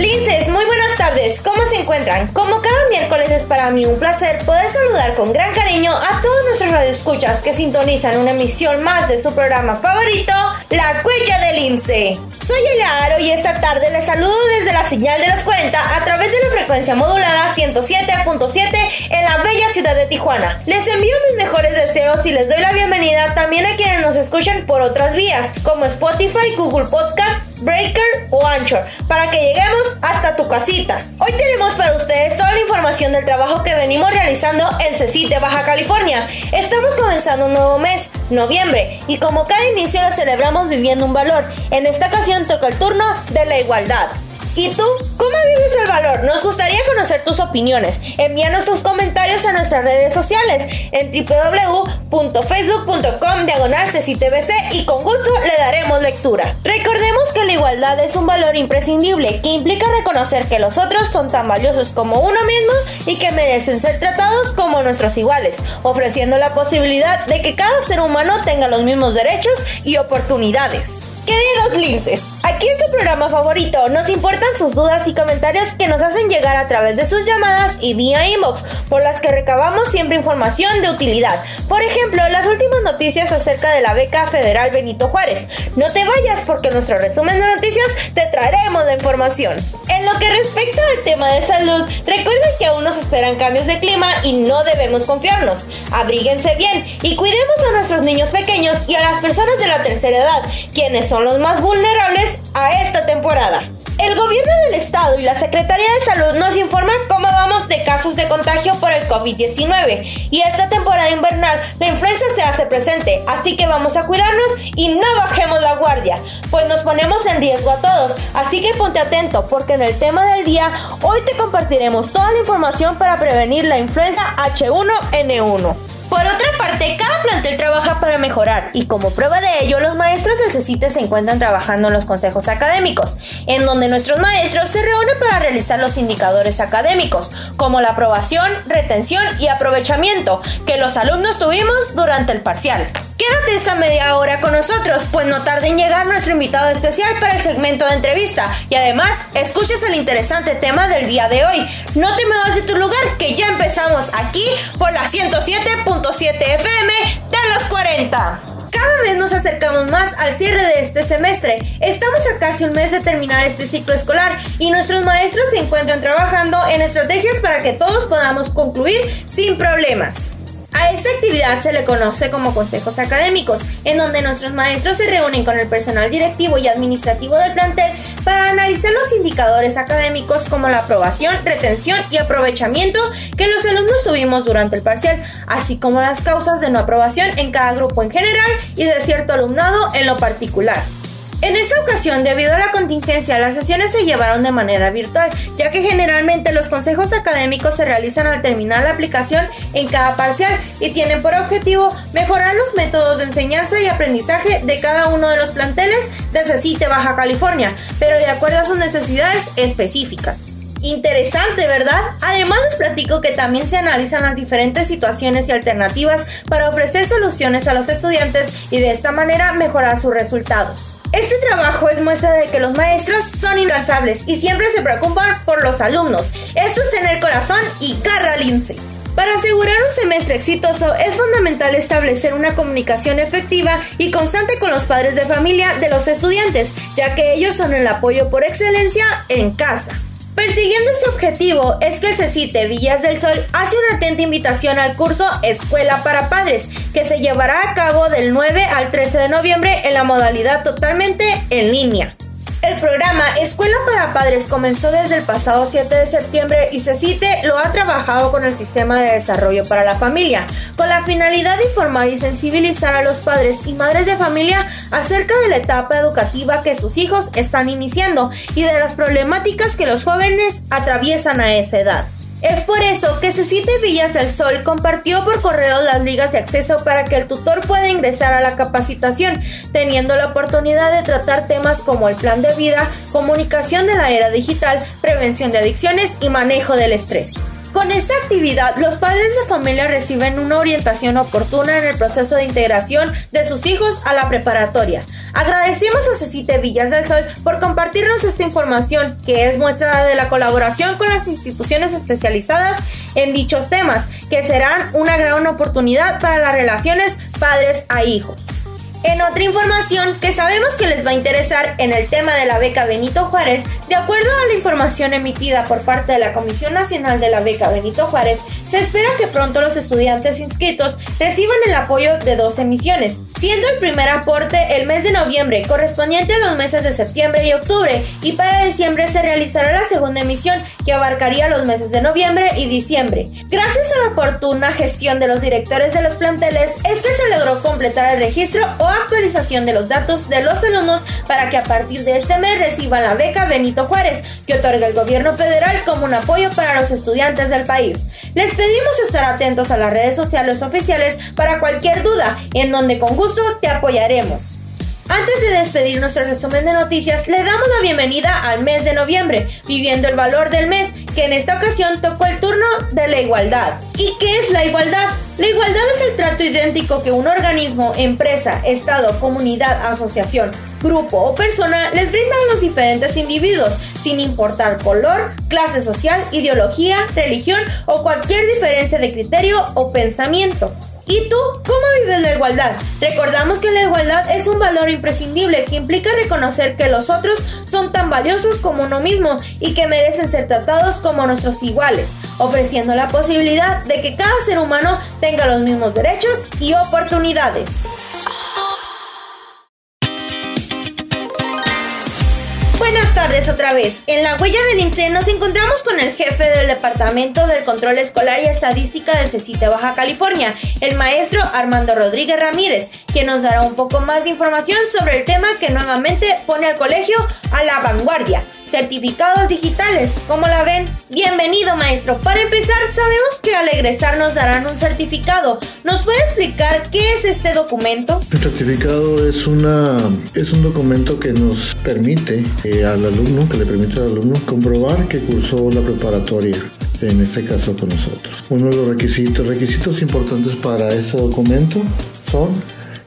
Linces, muy buenas tardes. ¿Cómo se encuentran? Como cada miércoles es para mí un placer poder saludar con gran cariño a todos nuestros radioescuchas que sintonizan una emisión más de su programa favorito, La Cuella del Lince. Soy Elia Aro y esta tarde les saludo desde la señal de los 40 a través de la frecuencia modulada 107.7 en la bella ciudad de Tijuana. Les envío mis mejores deseos y les doy la bienvenida también a quienes nos escuchan por otras vías como Spotify, Google Podcast, Breaker o Anchor para que lleguemos hasta tu casita. Hoy tenemos para ustedes toda la información del trabajo que venimos realizando en CECIT de Baja California. Estamos comenzando un nuevo mes, noviembre, y como cada inicio lo celebramos viviendo un valor, en esta ocasión toca el turno de la igualdad. ¿Y tú? ¿Cómo vives el valor? Nos gustaría conocer tus opiniones. Envíanos tus comentarios a nuestras redes sociales en www.facebook.com diagonal y con gusto le daremos lectura. Recordemos que la igualdad es un valor imprescindible que implica reconocer que los otros son tan valiosos como uno mismo y que merecen ser tratados como nuestros iguales, ofreciendo la posibilidad de que cada ser humano tenga los mismos derechos y oportunidades. Queridos linces, aquí es su programa favorito. Nos importan sus dudas y comentarios que nos hacen llegar a través de sus llamadas y vía inbox, por las que recabamos siempre información de utilidad. Por ejemplo, las últimas noticias acerca de la beca federal Benito Juárez. No te vayas porque en nuestro resumen de noticias te traeremos la información. En lo que respecta al tema de salud, recuerden que aún nos esperan cambios de clima y no debemos confiarnos. Abríguense bien y cuidemos a nuestros niños pequeños y a las personas de la tercera edad, quienes son los más vulnerables a esta temporada. El gobierno del estado y la Secretaría de Salud nos informan cómo vamos de casos de contagio por el COVID-19 y esta temporada invernal la influenza se hace presente, así que vamos a cuidarnos y no bajemos la guardia, pues nos ponemos en riesgo a todos, así que ponte atento porque en el tema del día hoy te compartiremos toda la información para prevenir la influenza H1N1. Por otra parte, cada plantel trabaja para mejorar y como prueba de ello, los maestros del CECITE se encuentran trabajando en los consejos académicos, en donde nuestros maestros se reúnen para realizar los indicadores académicos, como la aprobación, retención y aprovechamiento que los alumnos tuvimos durante el parcial. Quédate esta media hora con nosotros, pues no tarde en llegar nuestro invitado especial para el segmento de entrevista y además escuches el interesante tema del día de hoy. No te muevas de tu lugar, que ya empezamos aquí por la 107.7 FM de los 40. Cada vez nos acercamos más al cierre de este semestre. Estamos a casi un mes de terminar este ciclo escolar y nuestros maestros se encuentran trabajando en estrategias para que todos podamos concluir sin problemas. A esta actividad se le conoce como consejos académicos, en donde nuestros maestros se reúnen con el personal directivo y administrativo del plantel para analizar los indicadores académicos como la aprobación, retención y aprovechamiento que los alumnos tuvimos durante el parcial, así como las causas de no aprobación en cada grupo en general y de cierto alumnado en lo particular. En esta ocasión, debido a la contingencia, las sesiones se llevaron de manera virtual, ya que generalmente los consejos académicos se realizan al terminar la aplicación en cada parcial y tienen por objetivo mejorar los métodos de enseñanza y aprendizaje de cada uno de los planteles de CECITE Baja California, pero de acuerdo a sus necesidades específicas. Interesante, ¿verdad? Además les platico que también se analizan las diferentes situaciones y alternativas para ofrecer soluciones a los estudiantes y de esta manera mejorar sus resultados. Este trabajo es muestra de que los maestros son incansables y siempre se preocupan por los alumnos. Esto es tener corazón y garra lince. Para asegurar un semestre exitoso es fundamental establecer una comunicación efectiva y constante con los padres de familia de los estudiantes, ya que ellos son el apoyo por excelencia en casa. Persiguiendo este objetivo es que el CECITE Villas del Sol hace una atenta invitación al curso Escuela para Padres, que se llevará a cabo del 9 al 13 de noviembre en la modalidad totalmente en línea. El programa Escuela para Padres comenzó desde el pasado 7 de septiembre y CECITE lo ha trabajado con el Sistema de Desarrollo para la Familia, con la finalidad de informar y sensibilizar a los padres y madres de familia acerca de la etapa educativa que sus hijos están iniciando y de las problemáticas que los jóvenes atraviesan a esa edad. Es por eso que Cecite Villas del Sol compartió por correo las ligas de acceso para que el tutor pueda ingresar a la capacitación, teniendo la oportunidad de tratar temas como el plan de vida, comunicación de la era digital, prevención de adicciones y manejo del estrés. Con esta actividad, los padres de familia reciben una orientación oportuna en el proceso de integración de sus hijos a la preparatoria. Agradecemos a Cecite Villas del Sol por compartirnos esta información, que es muestra de la colaboración con las instituciones especializadas en dichos temas, que serán una gran oportunidad para las relaciones padres a hijos. En otra información que sabemos que les va a interesar en el tema de la beca Benito Juárez, de acuerdo a la información emitida por parte de la Comisión Nacional de la Beca Benito Juárez, se espera que pronto los estudiantes inscritos reciban el apoyo de dos emisiones, siendo el primer aporte el mes de noviembre, correspondiente a los meses de septiembre y octubre, y para diciembre se realizará la segunda emisión, que abarcaría los meses de noviembre y diciembre. Gracias a la oportuna gestión de los directores de los planteles, es que se logró completar el registro o actualización de los datos de los alumnos para que a partir de este mes reciban la beca Benito Juárez, que otorga el gobierno federal como un apoyo para los estudiantes del país. Les pedimos estar atentos a las redes sociales oficiales para cualquier duda, en donde con gusto te apoyaremos. Antes de despedir nuestro resumen de noticias, le damos la bienvenida al mes de noviembre, viviendo el valor del mes, que en esta ocasión tocó el turno de la igualdad. ¿Y qué es la igualdad? La igualdad es el trato idéntico que un organismo, empresa, estado, comunidad, asociación, grupo o persona les brinda a los diferentes individuos, sin importar color, clase social, ideología, religión o cualquier diferencia de criterio o pensamiento. ¿Y tú cómo vives la igualdad? Recordamos que la igualdad es un valor imprescindible que implica reconocer que los otros son tan valiosos como uno mismo y que merecen ser tratados como nuestros iguales, ofreciendo la posibilidad de que cada ser humano tenga los mismos derechos y oportunidades. Tardes otra vez. En la huella del INSE nos encontramos con el jefe del Departamento del Control Escolar y Estadística del CECITE Baja California, el maestro Armando Rodríguez Ramírez, quien nos dará un poco más de información sobre el tema que nuevamente pone al colegio a la vanguardia certificados digitales. ¿Cómo la ven? Bienvenido maestro. Para empezar, sabemos que al egresar nos darán un certificado. ¿Nos puede explicar qué es este documento? El certificado es, una, es un documento que nos permite eh, al alumno, que le permite al alumno comprobar que cursó la preparatoria en este caso con nosotros. Uno de los requisitos, requisitos importantes para este documento son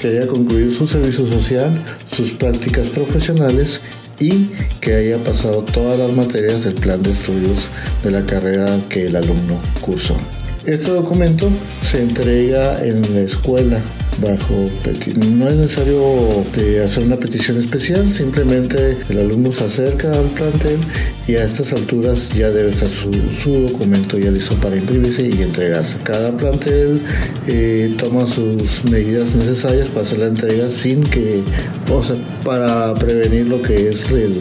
que haya concluido su servicio social, sus prácticas profesionales y que haya pasado todas las materias del plan de estudios de la carrera que el alumno cursó. Este documento se entrega en la escuela bajo no es necesario hacer una petición especial, simplemente el alumno se acerca al plantel y a estas alturas ya debe estar su, documento ya listo para imprimirse y entregarse. Cada plantel eh, toma sus medidas necesarias para hacer la entrega sin que, o sea, para prevenir lo que es el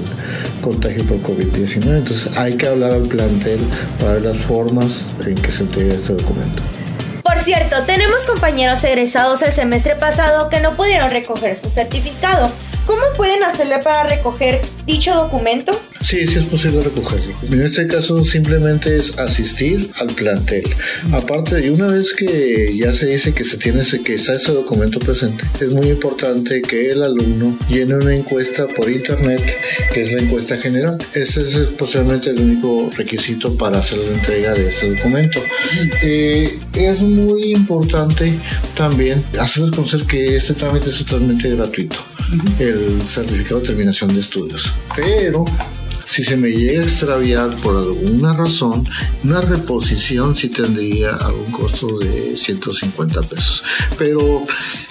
contagio por COVID-19. Entonces hay que hablar al plantel para ver las formas en que se entrega este documento. Cierto, tenemos compañeros egresados el semestre pasado que no pudieron recoger su certificado. ¿Cómo pueden hacerle para recoger dicho documento? Sí, sí es posible recogerlo. En este caso simplemente es asistir al plantel. Aparte, de una vez que ya se dice que se tiene que está ese documento presente, es muy importante que el alumno llene una encuesta por internet, que es la encuesta general. Ese es posiblemente el único requisito para hacer la entrega de este documento. Eh, es muy importante también hacerles conocer que este trámite es totalmente gratuito, el certificado de terminación de estudios. Pero si se me llega a extraviar por alguna razón, una reposición sí tendría algún costo de 150 pesos. Pero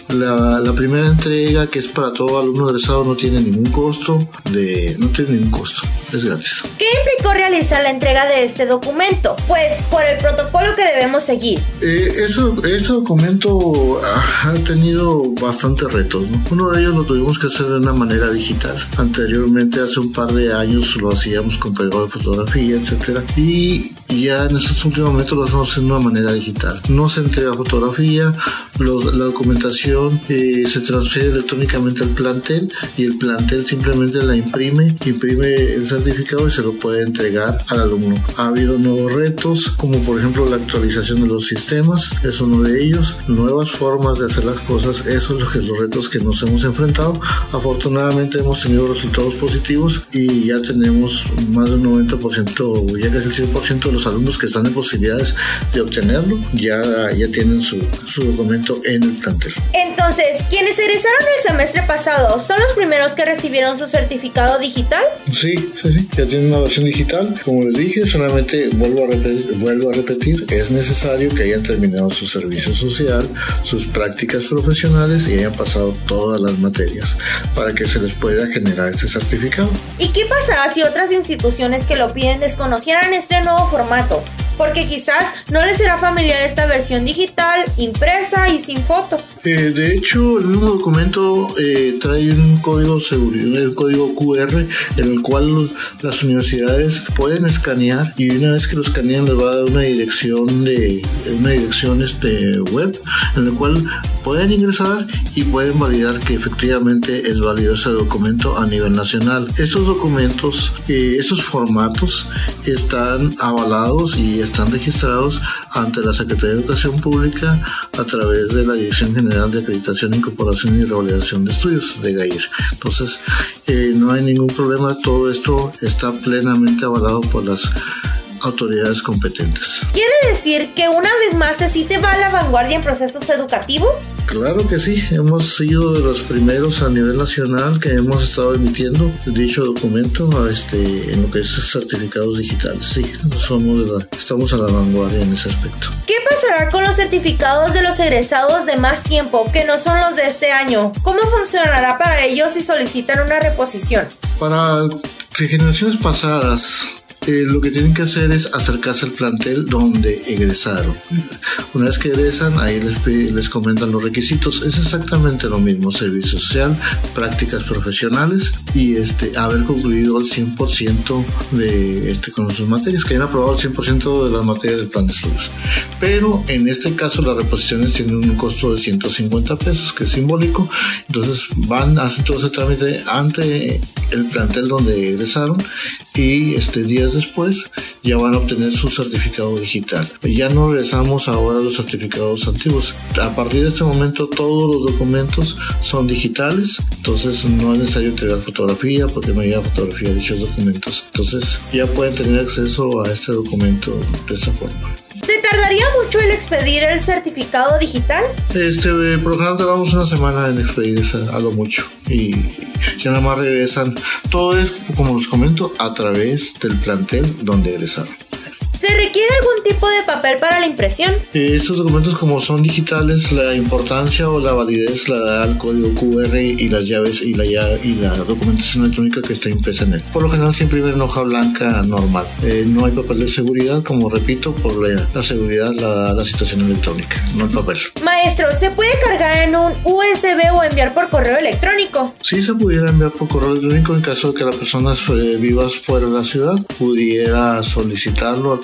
la, la, primera entrega, que es para todo alumno egresado, no tiene ningún costo, de, no tiene ningún costo, es gratis. ¿Qué implicó realizar la entrega de este documento? Pues por el protocolo que debemos seguir. Eh, eso, este documento ha tenido bastantes retos. Uno de ellos lo tuvimos que hacer de una manera digital. Anteriormente, hace un par de años, lo hacíamos con pegado de fotografía, etcétera. Y ya en estos últimos momentos lo hacemos de una manera digital. No se entrega fotografía, la documentación eh, se transfiere electrónicamente al plantel y el plantel simplemente la imprime, imprime el certificado y se lo puede entregar al alumno. Ha habido nuevos retos, como por ejemplo la actualización de los sistemas, es uno de ellos, nuevas formas de hacer las cosas, eso es los retos que nos hemos enfrentado. Afortunadamente hemos tenido resultados positivos y ya tenemos más del 90%, ya casi el 100% los alumnos que están en posibilidades de obtenerlo ya, ya tienen su, su documento en el plantel. Entonces, quienes egresaron el semestre pasado son los primeros que recibieron su certificado digital? Sí, sí, sí, ya tienen una versión digital. Como les dije, solamente vuelvo a repetir, vuelvo a repetir es necesario que hayan terminado su servicio social, sus prácticas profesionales y hayan pasado todas las materias para que se les pueda generar este certificado. ¿Y qué pasará si otras instituciones que lo piden desconocieran este nuevo formato? formato porque quizás no les será familiar esta versión digital, impresa y sin foto. Eh, de hecho, el mismo documento eh, trae un código seguridad, el código QR, en el cual las universidades pueden escanear y una vez que lo escanean les va a dar una dirección de una dirección este web en la cual pueden ingresar y pueden validar que efectivamente es válido ese documento a nivel nacional. Estos documentos, eh, estos formatos están avalados y están registrados ante la Secretaría de Educación Pública a través de la Dirección General de Acreditación, Incorporación y Revalidación de Estudios de GAIR. Entonces, eh, no hay ningún problema, todo esto está plenamente avalado por las autoridades competentes. ¿Quiere decir que una vez más se te va a la vanguardia en procesos educativos? Claro que sí, hemos sido de los primeros a nivel nacional que hemos estado emitiendo dicho documento este, en lo que es certificados digitales. Sí, somos estamos a la vanguardia en ese aspecto. ¿Qué pasará con los certificados de los egresados de más tiempo que no son los de este año? ¿Cómo funcionará para ellos si solicitan una reposición? Para generaciones pasadas eh, lo que tienen que hacer es acercarse al plantel donde egresaron. Una vez que egresan, ahí les, les comentan los requisitos. Es exactamente lo mismo, servicio social, prácticas profesionales y este, haber concluido el 100% de, este, con sus materias, que hayan aprobado el 100% de las materias del plan de estudios. Pero en este caso las reposiciones tienen un costo de 150 pesos, que es simbólico. Entonces van, hacen todo ese trámite ante el plantel donde egresaron y este, días después ya van a obtener su certificado digital. Ya no regresamos ahora a los certificados antiguos. A partir de este momento todos los documentos son digitales, entonces no es necesario entregar fotografía porque no llega fotografía de dichos documentos. Entonces ya pueden tener acceso a este documento de esta forma. ¿Se tardaría mucho en expedir el certificado digital? Este, por lo tardamos una semana en expedir a lo mucho y ya nada más regresan. Todo es, como les comento, a través del plantel donde egresaron. ¿Se requiere algún tipo de papel para la impresión? Eh, estos documentos como son digitales, la importancia o la validez la da el código QR y las llaves y la, y la documentación electrónica que está impresa en él. Por lo general se imprime en hoja blanca normal. Eh, no hay papel de seguridad, como repito, por la, seguridad la da la situación electrónica, no el papel. Maestro, ¿se puede cargar en un USB o enviar por correo electrónico? Sí, se pudiera enviar por correo electrónico en caso de que las personas eh, vivas fuera de la ciudad pudiera solicitarlo al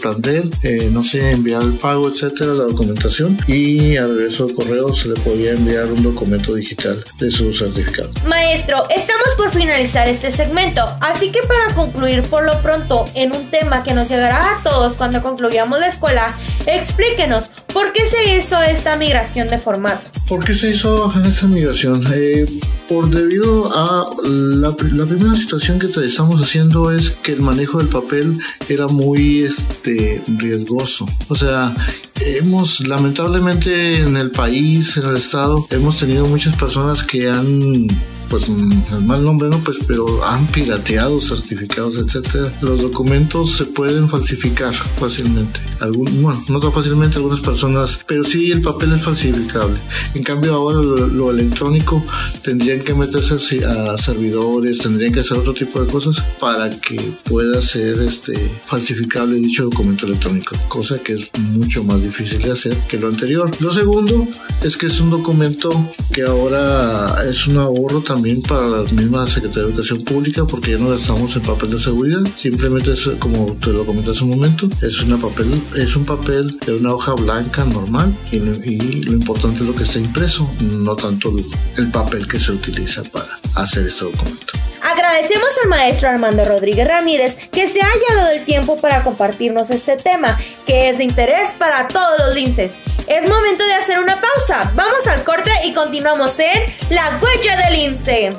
eh, no sé, enviar el pago, etcétera, la documentación y a regreso del correo se le podía enviar un documento digital de su certificado. Maestro, estamos por finalizar este segmento, así que para concluir por lo pronto en un tema que nos llegará a todos cuando concluyamos la escuela, explíquenos por qué se hizo esta migración de formato. ¿Por qué se hizo esta migración? Eh, por debido a la, primera situación que estamos haciendo es que el manejo del papel era muy este riesgoso o sea hemos lamentablemente en el país en el estado hemos tenido muchas personas que han pues el mal nombre no, pues pero han pirateado certificados, etcétera. Los documentos se pueden falsificar fácilmente. Algún, bueno, no tan fácilmente algunas personas, pero sí el papel es falsificable. En cambio ahora lo, electrónico tendrían que meterse a servidores, tendrían que hacer otro tipo de cosas para que pueda ser este falsificable dicho documento electrónico, cosa que es mucho más difícil de hacer que lo anterior. Lo segundo es que es un documento que ahora es un ahorro también también para la misma Secretaría de Educación Pública porque ya no gastamos el papel de seguridad, simplemente es como te lo comenté hace un momento, es, una papel, es un papel de una hoja blanca normal y, lo importante es lo que está impreso, no tanto el papel que se utiliza para hacer este documento. Agradecemos al maestro Armando Rodríguez Ramírez que se haya dado el tiempo para compartirnos este tema, que es de interés para todos los linces. Es momento de hacer una pausa. Vamos al corte y continuamos en La Huella del Lince.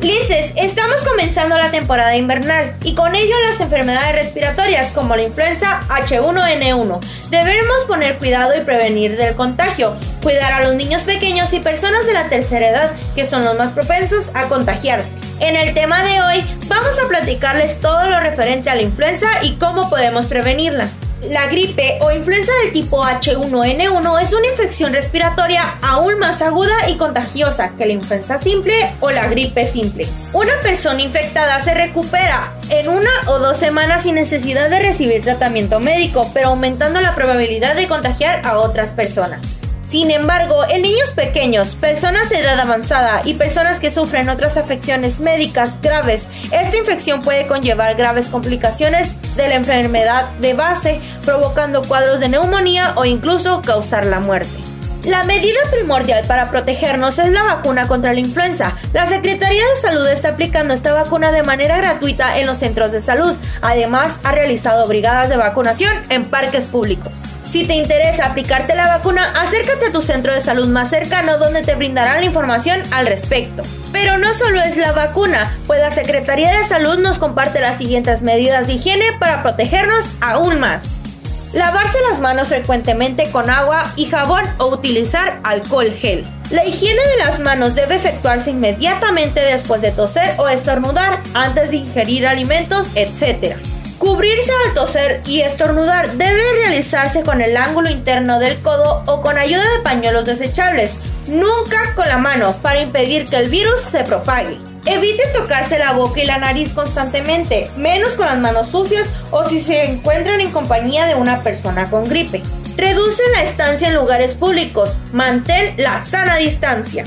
Linces, estamos comenzando la temporada invernal y con ello las enfermedades respiratorias como la influenza H1N1. Debemos poner cuidado y prevenir del contagio, cuidar a los niños pequeños y personas de la tercera edad que son los más propensos a contagiarse. En el tema de hoy vamos a platicarles todo lo referente a la influenza y cómo podemos prevenirla. La gripe o influenza del tipo H1N1 es una infección respiratoria aún más aguda y contagiosa que la influenza simple o la gripe simple. Una persona infectada se recupera en una o dos semanas sin necesidad de recibir tratamiento médico, pero aumentando la probabilidad de contagiar a otras personas. Sin embargo, en niños pequeños, personas de edad avanzada y personas que sufren otras afecciones médicas graves, esta infección puede conllevar graves complicaciones de la enfermedad de base, provocando cuadros de neumonía o incluso causar la muerte. La medida primordial para protegernos es la vacuna contra la influenza. La Secretaría de Salud está aplicando esta vacuna de manera gratuita en los centros de salud. Además, ha realizado brigadas de vacunación en parques públicos. Si te interesa aplicarte la vacuna, acércate a tu centro de salud más cercano donde te brindarán la información al respecto. Pero no solo es la vacuna, pues la Secretaría de Salud nos comparte las siguientes medidas de higiene para protegernos aún más. Lavarse las manos frecuentemente con agua y jabón o utilizar alcohol gel. La higiene de las manos debe efectuarse inmediatamente después de toser o estornudar, antes de ingerir alimentos, etc. Cubrirse al toser y estornudar debe realizarse con el ángulo interno del codo o con ayuda de pañuelos desechables, nunca con la mano para impedir que el virus se propague. Evite tocarse la boca y la nariz constantemente, menos con las manos sucias o si se encuentran en compañía de una persona con gripe. Reduce la estancia en lugares públicos, mantén la sana distancia.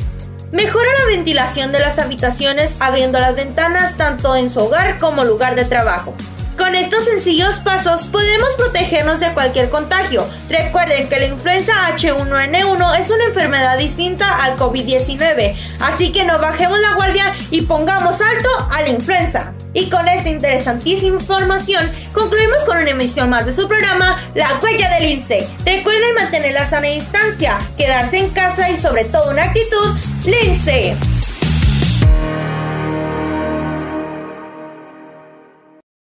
Mejora la ventilación de las habitaciones abriendo las ventanas tanto en su hogar como lugar de trabajo. Con estos sencillos pasos podemos protegernos de cualquier contagio. Recuerden que la influenza H1N1 es una enfermedad distinta al COVID-19, así que no bajemos la guardia y pongamos alto a la influenza. Y con esta interesantísima información concluimos con una emisión más de su programa La huella del lince. Recuerden mantener la sana distancia, quedarse en casa y sobre todo una actitud lince.